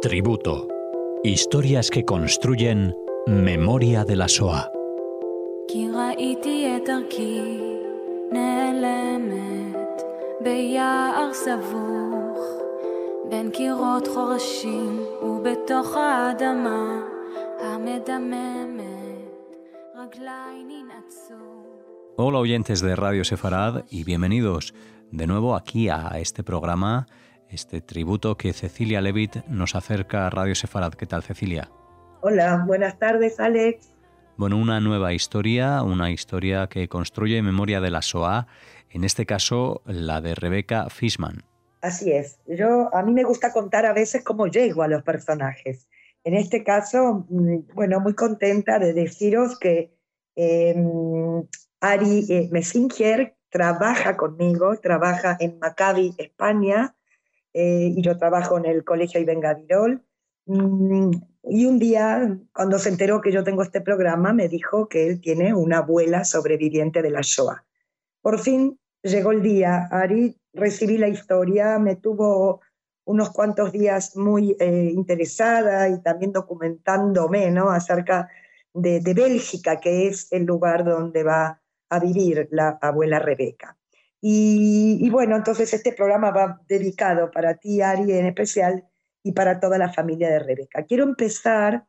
Tributo. Historias que construyen memoria de la SOA. Hola oyentes de Radio Sefarad y bienvenidos de nuevo aquí a este programa este tributo que Cecilia Levitt nos acerca a Radio Sefarad. ¿Qué tal, Cecilia? Hola, buenas tardes, Alex. Bueno, una nueva historia, una historia que construye memoria de la SOA, en este caso la de Rebecca Fishman. Así es. Yo a mí me gusta contar a veces cómo llego a los personajes. En este caso, mm, bueno, muy contenta de deciros que em, Ari eh, Messinger trabaja conmigo, trabaja en Maccabi, España, eh, y yo trabajo en el Colegio Ibn. Mm, y un día, cuando se enteró que yo tengo este programa, me dijo que él tiene una abuela sobreviviente de la Shoah. Por fin llegó el día, Ari, recibí la historia, me tuvo unos cuantos días muy eh, interesada y también documentándome ¿no? acerca de, de Bélgica, que es el lugar donde va a vivir la abuela Rebeca. Y, bueno, entonces este programa va dedicado para ti, Ari, en especial, y para toda la familia de Rebeca. Quiero empezar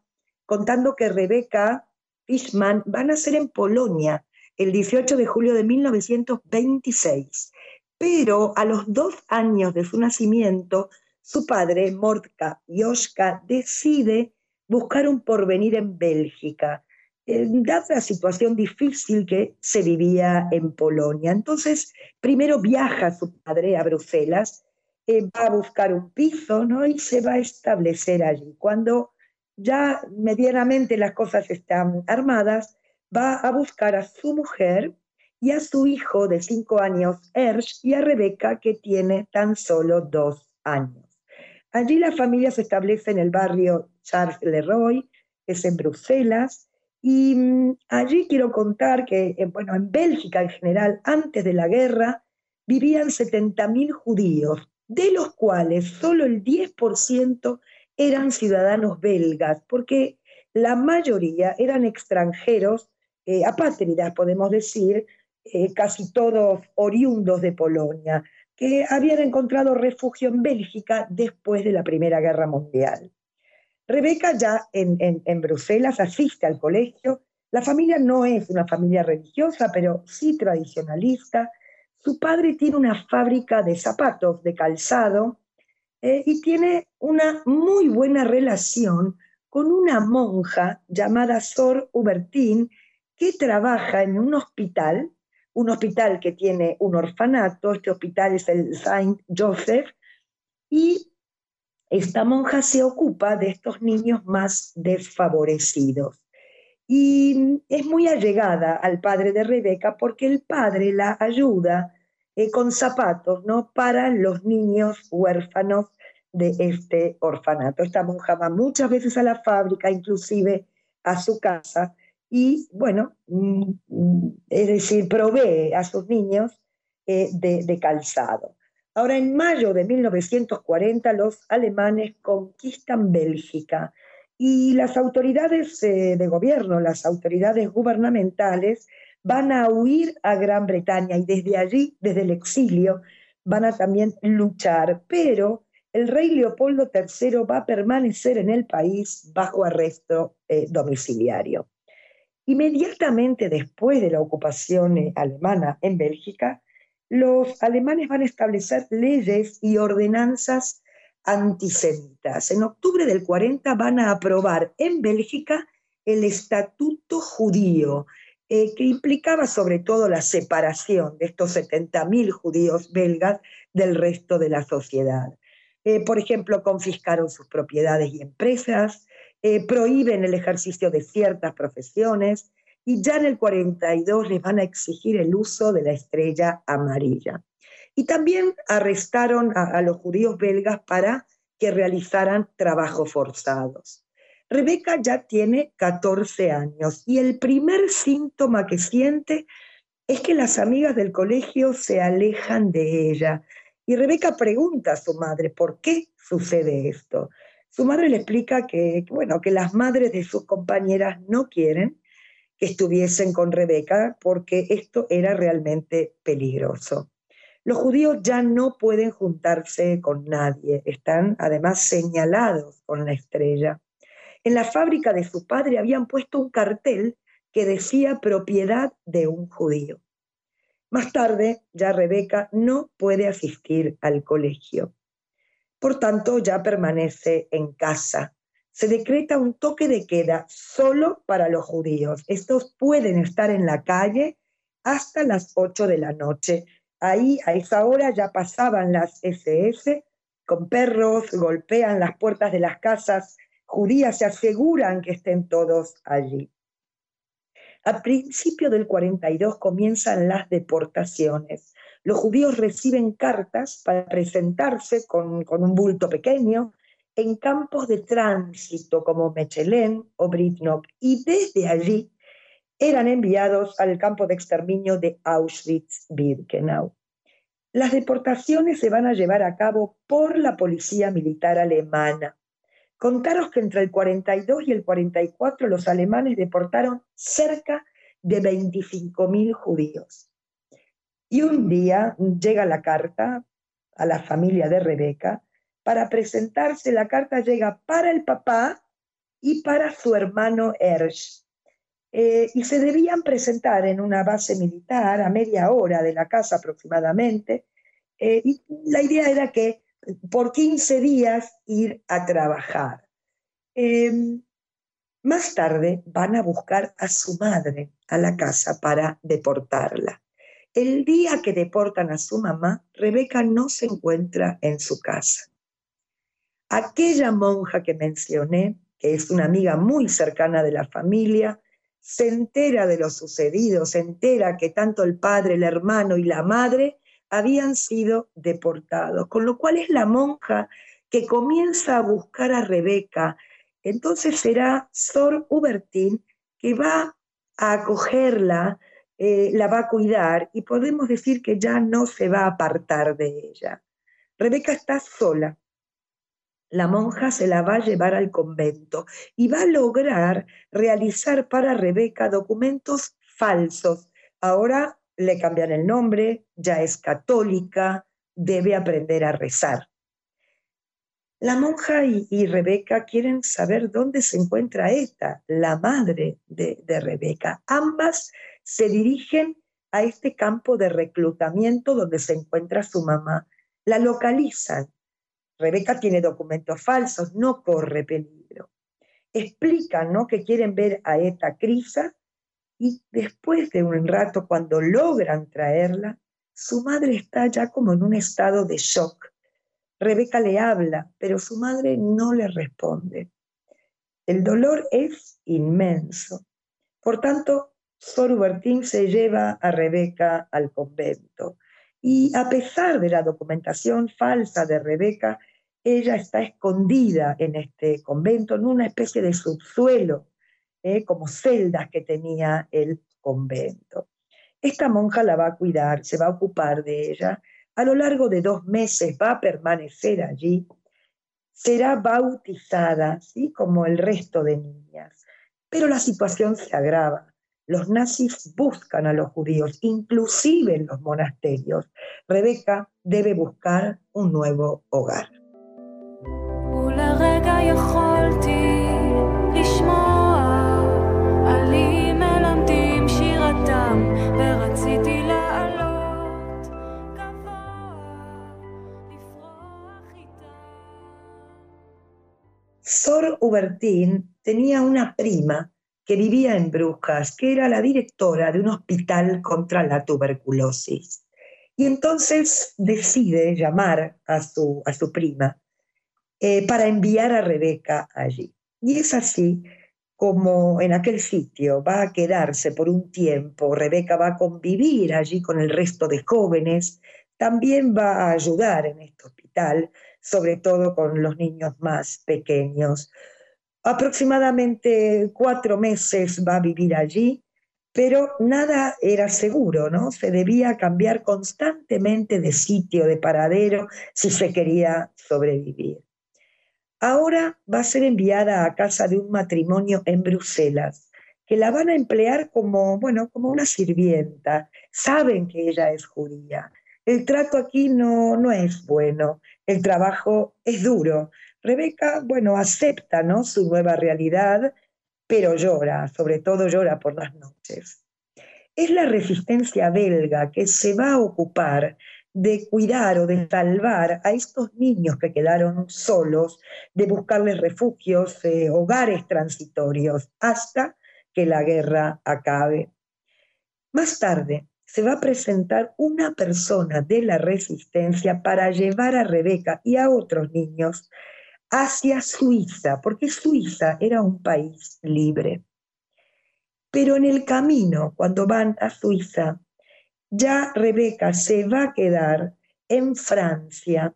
contando que Rebeca Fishman va a nacer en Polonia el 18 de julio de 1926, pero a los dos años de su nacimiento, su padre, Mordka Joschka, decide buscar un porvenir en Bélgica dada la situación difícil que se vivía en Polonia. Entonces, primero viaja su padre a Bruselas, eh, va a buscar un piso ¿no? y se va a establecer allí. Cuando ya medianamente las cosas están armadas, va a buscar a su mujer y a su hijo de cinco años, Ersch, y a Rebeca, que tiene tan solo dos años. Allí la familia se establece en el barrio Charles Leroy, que es en Bruselas, y mm, allí quiero contar que, eh, bueno, en Bélgica en general, antes de la guerra, vivían 70.000 judíos, de los cuales solo el 10% eran ciudadanos belgas, porque la mayoría eran extranjeros, eh, apátridas, podemos decir, eh, casi todos oriundos de Polonia, que habían encontrado refugio en Bélgica después de la Primera Guerra Mundial. Rebeca ya en, Bruselas asiste al colegio. La familia no es una familia religiosa, pero sí tradicionalista. Su padre tiene una fábrica de zapatos, de calzado, eh, y tiene una muy buena relación con una monja llamada Sor Hubertín, que trabaja en un hospital, un hospital que tiene un orfanato, este hospital es el Saint Joseph, y esta monja se ocupa de estos niños más desfavorecidos. Y es muy allegada al padre de Rebeca porque el padre la ayuda eh, con zapatos ¿no? para los niños huérfanos de este orfanato. Esta monja va muchas veces a la fábrica, inclusive a su casa, y bueno, mm, mm, es decir, provee a sus niños eh, de calzado. Ahora, en mayo de 1940, los alemanes conquistan Bélgica y las autoridades eh, de gobierno, las autoridades gubernamentales, van a huir a Gran Bretaña y desde allí, desde el exilio, van a también luchar. Pero el rey Leopoldo III va a permanecer en el país bajo arresto eh, domiciliario. Inmediatamente después de la ocupación eh, alemana en Bélgica, los alemanes van a establecer leyes y ordenanzas antisemitas. En octubre del 40 van a aprobar en Bélgica el Estatuto Judío, eh, que implicaba sobre todo la separación de estos 70.000 judíos belgas del resto de la sociedad. Eh, por ejemplo, confiscaron sus propiedades y empresas, eh, prohíben el ejercicio de ciertas profesiones, y ya en el 42 les van a exigir el uso de la estrella amarilla. Y también arrestaron a, los judíos belgas para que realizaran trabajos forzados. Rebeca ya tiene 14 años y el primer síntoma que siente es que las amigas del colegio se alejan de ella. Y Rebeca pregunta a su madre, ¿por qué sucede esto? Su madre le explica que, bueno, que las madres de sus compañeras no quieren que estuviesen con Rebeca porque esto era realmente peligroso. Los judíos ya no pueden juntarse con nadie, están además señalados con la estrella. En la fábrica de su padre habían puesto un cartel que decía propiedad de un judío. Más tarde, ya Rebeca no puede asistir al colegio. Por tanto, ya permanece en casa. Se decreta un toque de queda solo para los judíos. Estos pueden estar en la calle hasta las 8 de la noche. Ahí, a esa hora, ya pasaban las SS con perros, golpean las puertas de las casas judías, se aseguran que estén todos allí. A principio del 42 comienzan las deportaciones. Los judíos reciben cartas para presentarse con, con un bulto pequeño en campos de tránsito como Mechelen o Britnok y desde allí eran enviados al campo de exterminio de Auschwitz-Birkenau. Las deportaciones se van a llevar a cabo por la policía militar alemana. Contaros que entre el 42 y el 44 los alemanes deportaron cerca de 25.000 judíos. Y un día llega la carta a la familia de Rebeca. Para presentarse, la carta llega para el papá y para su hermano Ersch. Eh, y se debían presentar en una base militar a media hora de la casa aproximadamente. Eh, y la idea era que por 15 días ir a trabajar. Em, más tarde van a buscar a su madre a la casa para deportarla. El día que deportan a su mamá, Rebeca no se encuentra en su casa. Aquella monja que mencioné, que es una amiga muy cercana de la familia, se entera de lo sucedido, se entera que tanto el padre, el hermano y la madre habían sido deportados, con lo cual es la monja que comienza a buscar a Rebeca. Entonces será Sor Hubertín que va a acogerla, eh, la va a cuidar y podemos decir que ya no se va a apartar de ella. Rebeca está sola. La monja se la va a llevar al convento y va a lograr realizar para Rebeca documentos falsos. Ahora le cambian el nombre, ya es católica, debe aprender a rezar. La monja y, Rebeca quieren saber dónde se encuentra esta, la madre de, Rebeca. Ambas se dirigen a este campo de reclutamiento donde se encuentra su mamá. La localizan. Rebeca tiene documentos falsos, no corre peligro. Explican ¿no? que quieren ver a esta Crisa y después de un rato, cuando logran traerla, su madre está ya como en un estado de shock. Rebeca le habla, pero su madre no le responde. El dolor es inmenso. Por tanto, Sor Hubertín se lleva a Rebeca al convento. Y a pesar de la documentación falsa de Rebeca, ella está escondida en este convento, en una especie de subsuelo ¿eh? como celdas que tenía el convento. Esta monja la va a cuidar, se va a ocupar de ella. A lo largo de dos meses va a permanecer allí. Será bautizada, ¿sí? como el resto de niñas. Pero la situación se agrava. Los nazis buscan a los judíos, inclusive en los monasterios. Rebeca debe buscar un nuevo hogar. Sor Hubertín tenía una prima que vivía en Brujas, que era la directora de un hospital contra la tuberculosis. Y entonces decide llamar a su, a su prima eh, para enviar a Rebeca allí. Y es así como en aquel sitio va a quedarse por un tiempo, Rebeca va a convivir allí con el resto de jóvenes, también va a ayudar en este hospital, sobre todo con los niños más pequeños. Aproximadamente cuatro meses va a vivir allí pero nada era seguro, ¿no? Se debía cambiar constantemente de sitio, de paradero, si se quería sobrevivir. Ahora va a ser enviada a casa de un matrimonio en Bruselas, que la van a emplear como, bueno, como una sirvienta. Saben que ella es judía. El trato aquí no, no es bueno, el trabajo es duro. Rebeca, bueno, acepta ¿no? su nueva realidad pero llora, sobre todo llora por las noches. Es la resistencia belga que se va a ocupar de cuidar o de salvar a estos niños que quedaron solos, de buscarles refugios, eh, hogares transitorios, hasta que la guerra acabe. Más tarde se va a presentar una persona de la resistencia para llevar a Rebeca y a otros niños hacia Suiza, porque Suiza era un país libre. Pero en el camino, cuando van a Suiza, ya Rebeca se va a quedar en Francia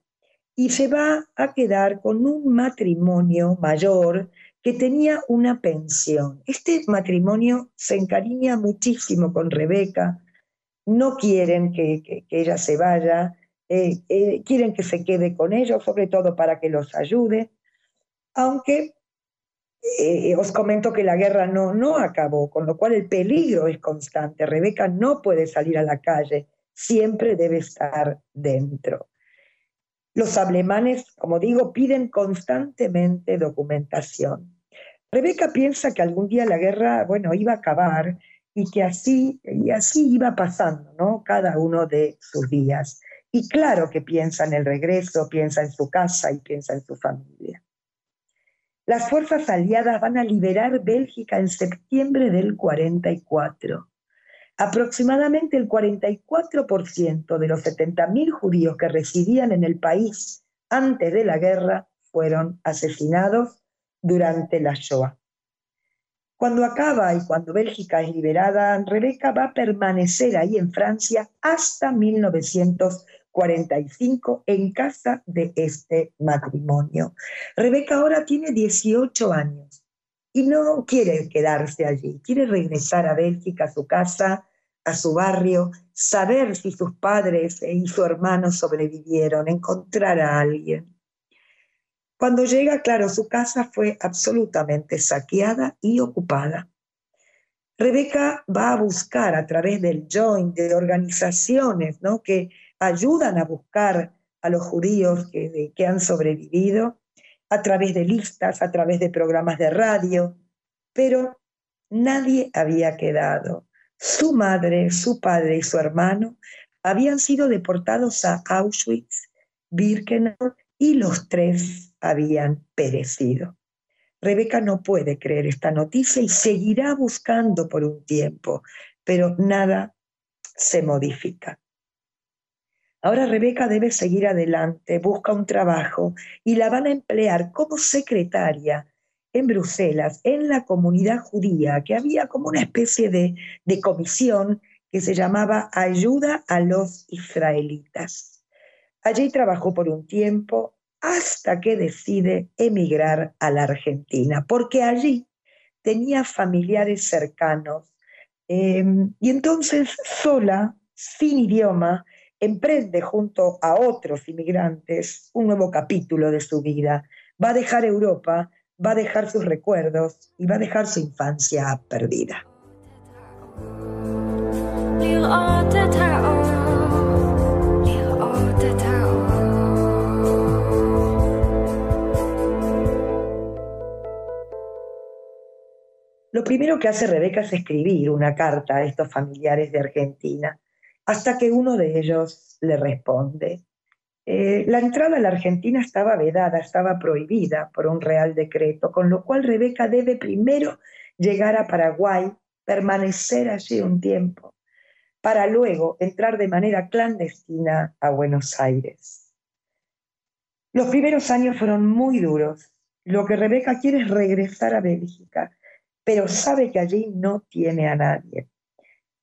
y se va a quedar con un matrimonio mayor que tenía una pensión. Este matrimonio se encariña muchísimo con Rebeca, no quieren que, ella se vaya, eh, eh, quieren que se quede con ellos, sobre todo para que los ayude, aunque eh, os comento que la guerra no, no acabó, con lo cual el peligro es constante. Rebeca no puede salir a la calle, siempre debe estar dentro. Los alemanes, como digo, piden constantemente documentación. Rebeca piensa que algún día la guerra, bueno, iba a acabar y que así, y así iba pasando, ¿no? Cada uno de sus días. Y claro que piensa en el regreso, piensa en su casa y piensa en su familia. Las fuerzas aliadas van a liberar Bélgica en septiembre del 44. Aproximadamente el 44% de los 70.000 judíos que residían en el país antes de la guerra fueron asesinados durante la Shoah. Cuando acaba y cuando Bélgica es liberada, Rebeca va a permanecer ahí en Francia hasta 1945 en casa de este matrimonio. Rebeca ahora tiene 18 años y no quiere quedarse allí, quiere regresar a Bélgica, a su casa, a su barrio, saber si sus padres y su hermano sobrevivieron, encontrar a alguien. Cuando llega, claro, su casa fue absolutamente saqueada y ocupada. Rebeca va a buscar a través del joint, de organizaciones ¿no? que ayudan a buscar a los judíos que, han sobrevivido, a través de listas, a través de programas de radio, pero nadie había quedado. Su madre, su padre y su hermano habían sido deportados a Auschwitz, Birkenau y los tres habían perecido. Rebeca no puede creer esta noticia y seguirá buscando por un tiempo, pero nada se modifica. Ahora Rebeca debe seguir adelante, busca un trabajo y la van a emplear como secretaria en Bruselas, en la comunidad judía, que había como una especie de, de comisión que se llamaba Ayuda a los Israelitas. Allí trabajó por un tiempo, hasta que decide emigrar a la Argentina, porque allí tenía familiares cercanos. Em, y entonces sola, sin idioma, emprende junto a otros inmigrantes un nuevo capítulo de su vida. Va a dejar Europa, va a dejar sus recuerdos y va a dejar su infancia perdida. Lo primero que hace Rebeca es escribir una carta a estos familiares de Argentina, hasta que uno de ellos le responde. Eh, la entrada a la Argentina estaba vedada, estaba prohibida por un real decreto, con lo cual Rebeca debe primero llegar a Paraguay, permanecer allí un tiempo, para luego entrar de manera clandestina a Buenos Aires. Los primeros años fueron muy duros. Lo que Rebeca quiere es regresar a Bélgica, pero sabe que allí no tiene a nadie.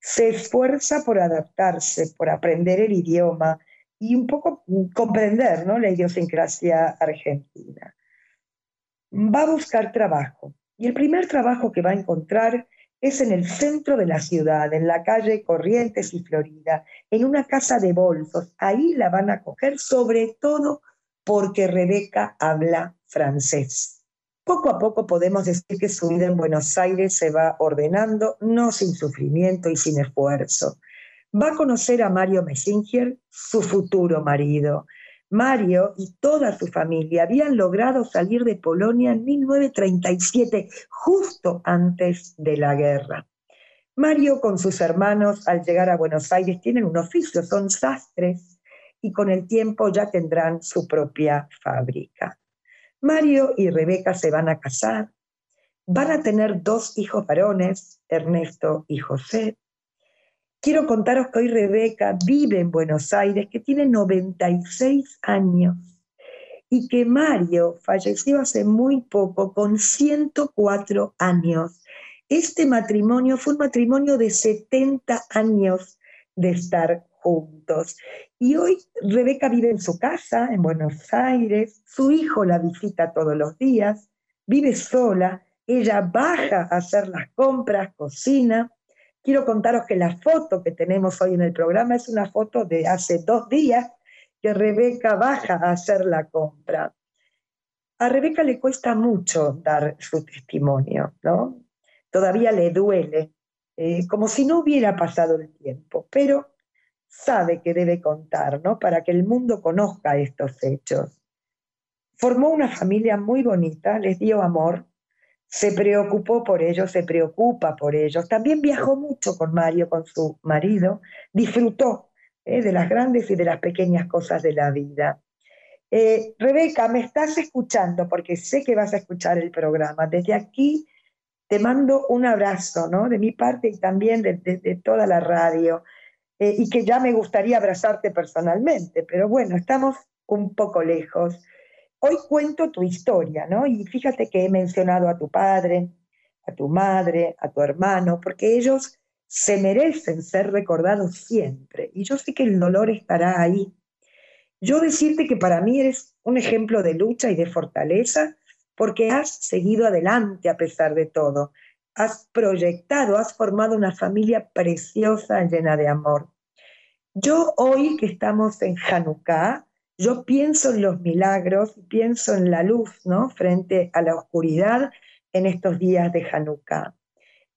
Se esfuerza por adaptarse, por aprender el idioma y un poco comprender ¿no? la idiosincrasia argentina. Va a buscar trabajo y el primer trabajo que va a encontrar Es en el centro de la ciudad, en la calle Corrientes y Florida, en una casa de bolsos. Ahí la van a coger, sobre todo porque Rebeca habla francés. Poco a poco podemos decir que su vida en Buenos Aires se va ordenando, no sin sufrimiento y sin esfuerzo. Va a conocer a Mario Messinger, su futuro marido. Mario y toda su familia habían logrado salir de Polonia en 1937, justo antes de la guerra. Mario con sus hermanos al llegar a Buenos Aires tienen un oficio, son sastres y con el tiempo ya tendrán su propia fábrica. Mario y Rebeca se van a casar, van a tener dos hijos varones, Ernesto y José, Quiero contaros que hoy Rebeca vive en Buenos Aires, que tiene 96 años y que Mario falleció hace muy poco, con 104 años. Este matrimonio fue un matrimonio de 70 años de estar juntos. Y hoy Rebeca vive en su casa, en Buenos Aires, su hijo la visita todos los días, vive sola, ella baja a hacer las compras, cocina, Quiero contaros que la foto que tenemos hoy en el programa es una foto de hace dos días que Rebeca baja a hacer la compra. A Rebeca le cuesta mucho dar su testimonio, ¿no? Todavía le duele, eh, como si no hubiera pasado el tiempo, pero sabe que debe contar, ¿no? Para que el mundo conozca estos hechos. Formó una familia muy bonita, les dio amor, se preocupó por ellos, se preocupa por ellos. También viajó mucho con Mario, con su marido, disfrutó eh, de las grandes y de las pequeñas cosas de la vida. Eh, Rebeca, me estás escuchando porque sé que vas a escuchar el programa. Desde aquí te mando un abrazo, ¿no? De mi parte y también de, toda la radio. Eh, y que ya me gustaría abrazarte personalmente, pero bueno, estamos un poco lejos hoy cuento tu historia, ¿no? Y fíjate que he mencionado a tu padre, a tu madre, a tu hermano, porque ellos se merecen ser recordados siempre. Y yo sé que el dolor estará ahí. Yo decirte que para mí eres un ejemplo de lucha y de fortaleza, porque has seguido adelante a pesar de todo. Has proyectado, has formado una familia preciosa, llena de amor. Yo hoy que estamos en Hanukkah, yo pienso en los milagros, pienso en la luz, ¿no? Frente a la oscuridad en estos días de Hanukkah.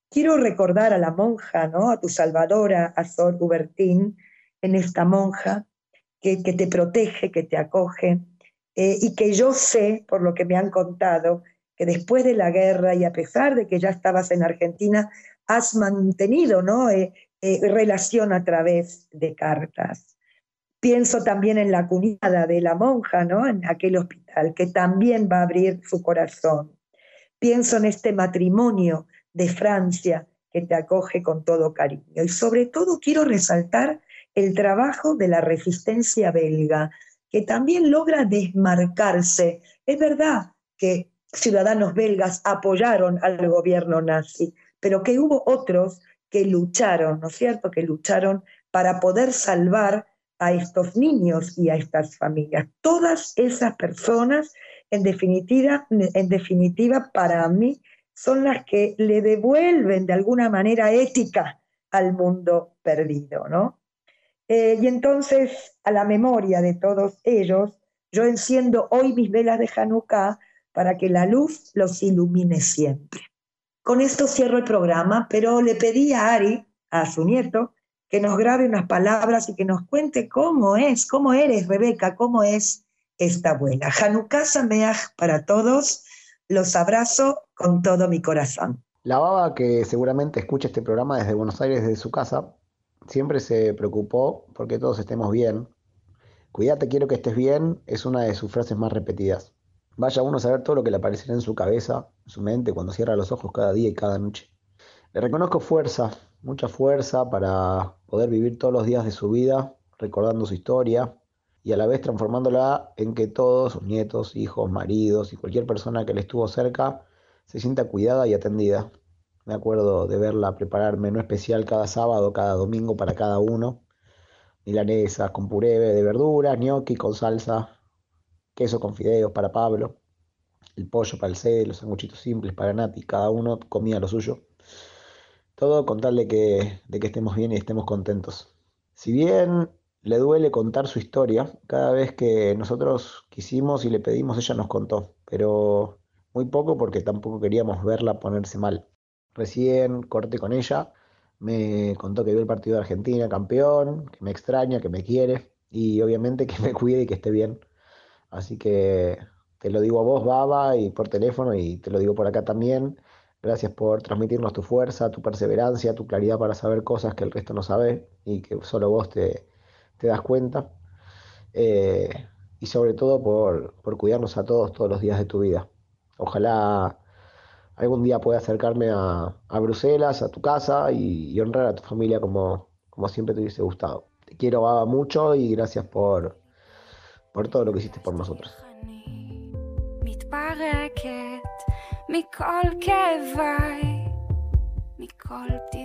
Quiero recordar a la monja, ¿no? A tu salvadora, a Sor Hubertín, en esta monja que, te protege, que te acoge, eh, y que yo sé, por lo que me han contado, que después de la guerra y a pesar de que ya estabas en Argentina, has mantenido ¿no? Eh, eh, relación a través de cartas. Pienso también en la cuñada de la monja, ¿no? En aquel hospital, que también va a abrir su corazón. Pienso en este matrimonio de Francia que te acoge con todo cariño. Y sobre todo quiero resaltar el trabajo de la resistencia belga, que también logra desmarcarse. Es verdad que ciudadanos belgas apoyaron al gobierno nazi, pero que hubo otros que lucharon, ¿no es cierto?, que lucharon para poder salvar a estos niños y a estas familias. Todas esas personas, en definitiva, en definitiva, para mí, son las que le devuelven de alguna manera ética al mundo perdido, ¿no? Eh, y entonces, a la memoria de todos ellos, yo enciendo hoy mis velas de Hanukkah para que la luz los ilumine siempre. Con esto cierro el programa, pero le pedí a Ari, a su nieto, que nos grabe unas palabras y que nos cuente cómo es, cómo eres, Rebeca, cómo es esta abuela. Hanukkah Sameach para todos, los abrazo con todo mi corazón. La baba que seguramente escucha este programa desde Buenos Aires, desde su casa, siempre se preocupó porque todos estemos bien. Cuídate, quiero que estés bien, es una de sus frases más repetidas. Vaya uno a saber todo lo que le aparecerá en su cabeza, en su mente, cuando cierra los ojos cada día y cada noche. Le reconozco fuerza, mucha fuerza para poder vivir todos los días de su vida recordando su historia y a la vez transformándola en que todos sus nietos, hijos, maridos y cualquier persona que le estuvo cerca se sienta cuidada y atendida. Me acuerdo de verla preparar menú especial cada sábado, cada domingo para cada uno. Milanesas con puré de verduras, gnocchi con salsa, queso con fideos para Pablo, el pollo para el C, los sanguchitos simples para Nati, cada uno comía lo suyo. Todo con tal que, de que estemos bien y estemos contentos. Si bien le duele contar su historia, cada vez que nosotros quisimos y le pedimos, ella nos contó, pero muy poco porque tampoco queríamos verla ponerse mal. Recién corté con ella, me contó que vio el partido de Argentina, campeón, que me extraña, que me quiere y obviamente que me cuide y que esté bien. Así que te lo digo a vos, Baba, y por teléfono y te lo digo por acá también. Gracias por transmitirnos tu fuerza, tu perseverancia, tu claridad para saber cosas que el resto no sabe y que solo vos te, das cuenta. Eh, y sobre todo por, cuidarnos a todos todos los días de tu vida. Ojalá algún día pueda acercarme a, Bruselas, a tu casa y, honrar a tu familia como, como siempre te hubiese gustado. Te quiero Baba, mucho y gracias por, por todo lo que hiciste por nosotros. מכל כאביי, מכל בדידותי.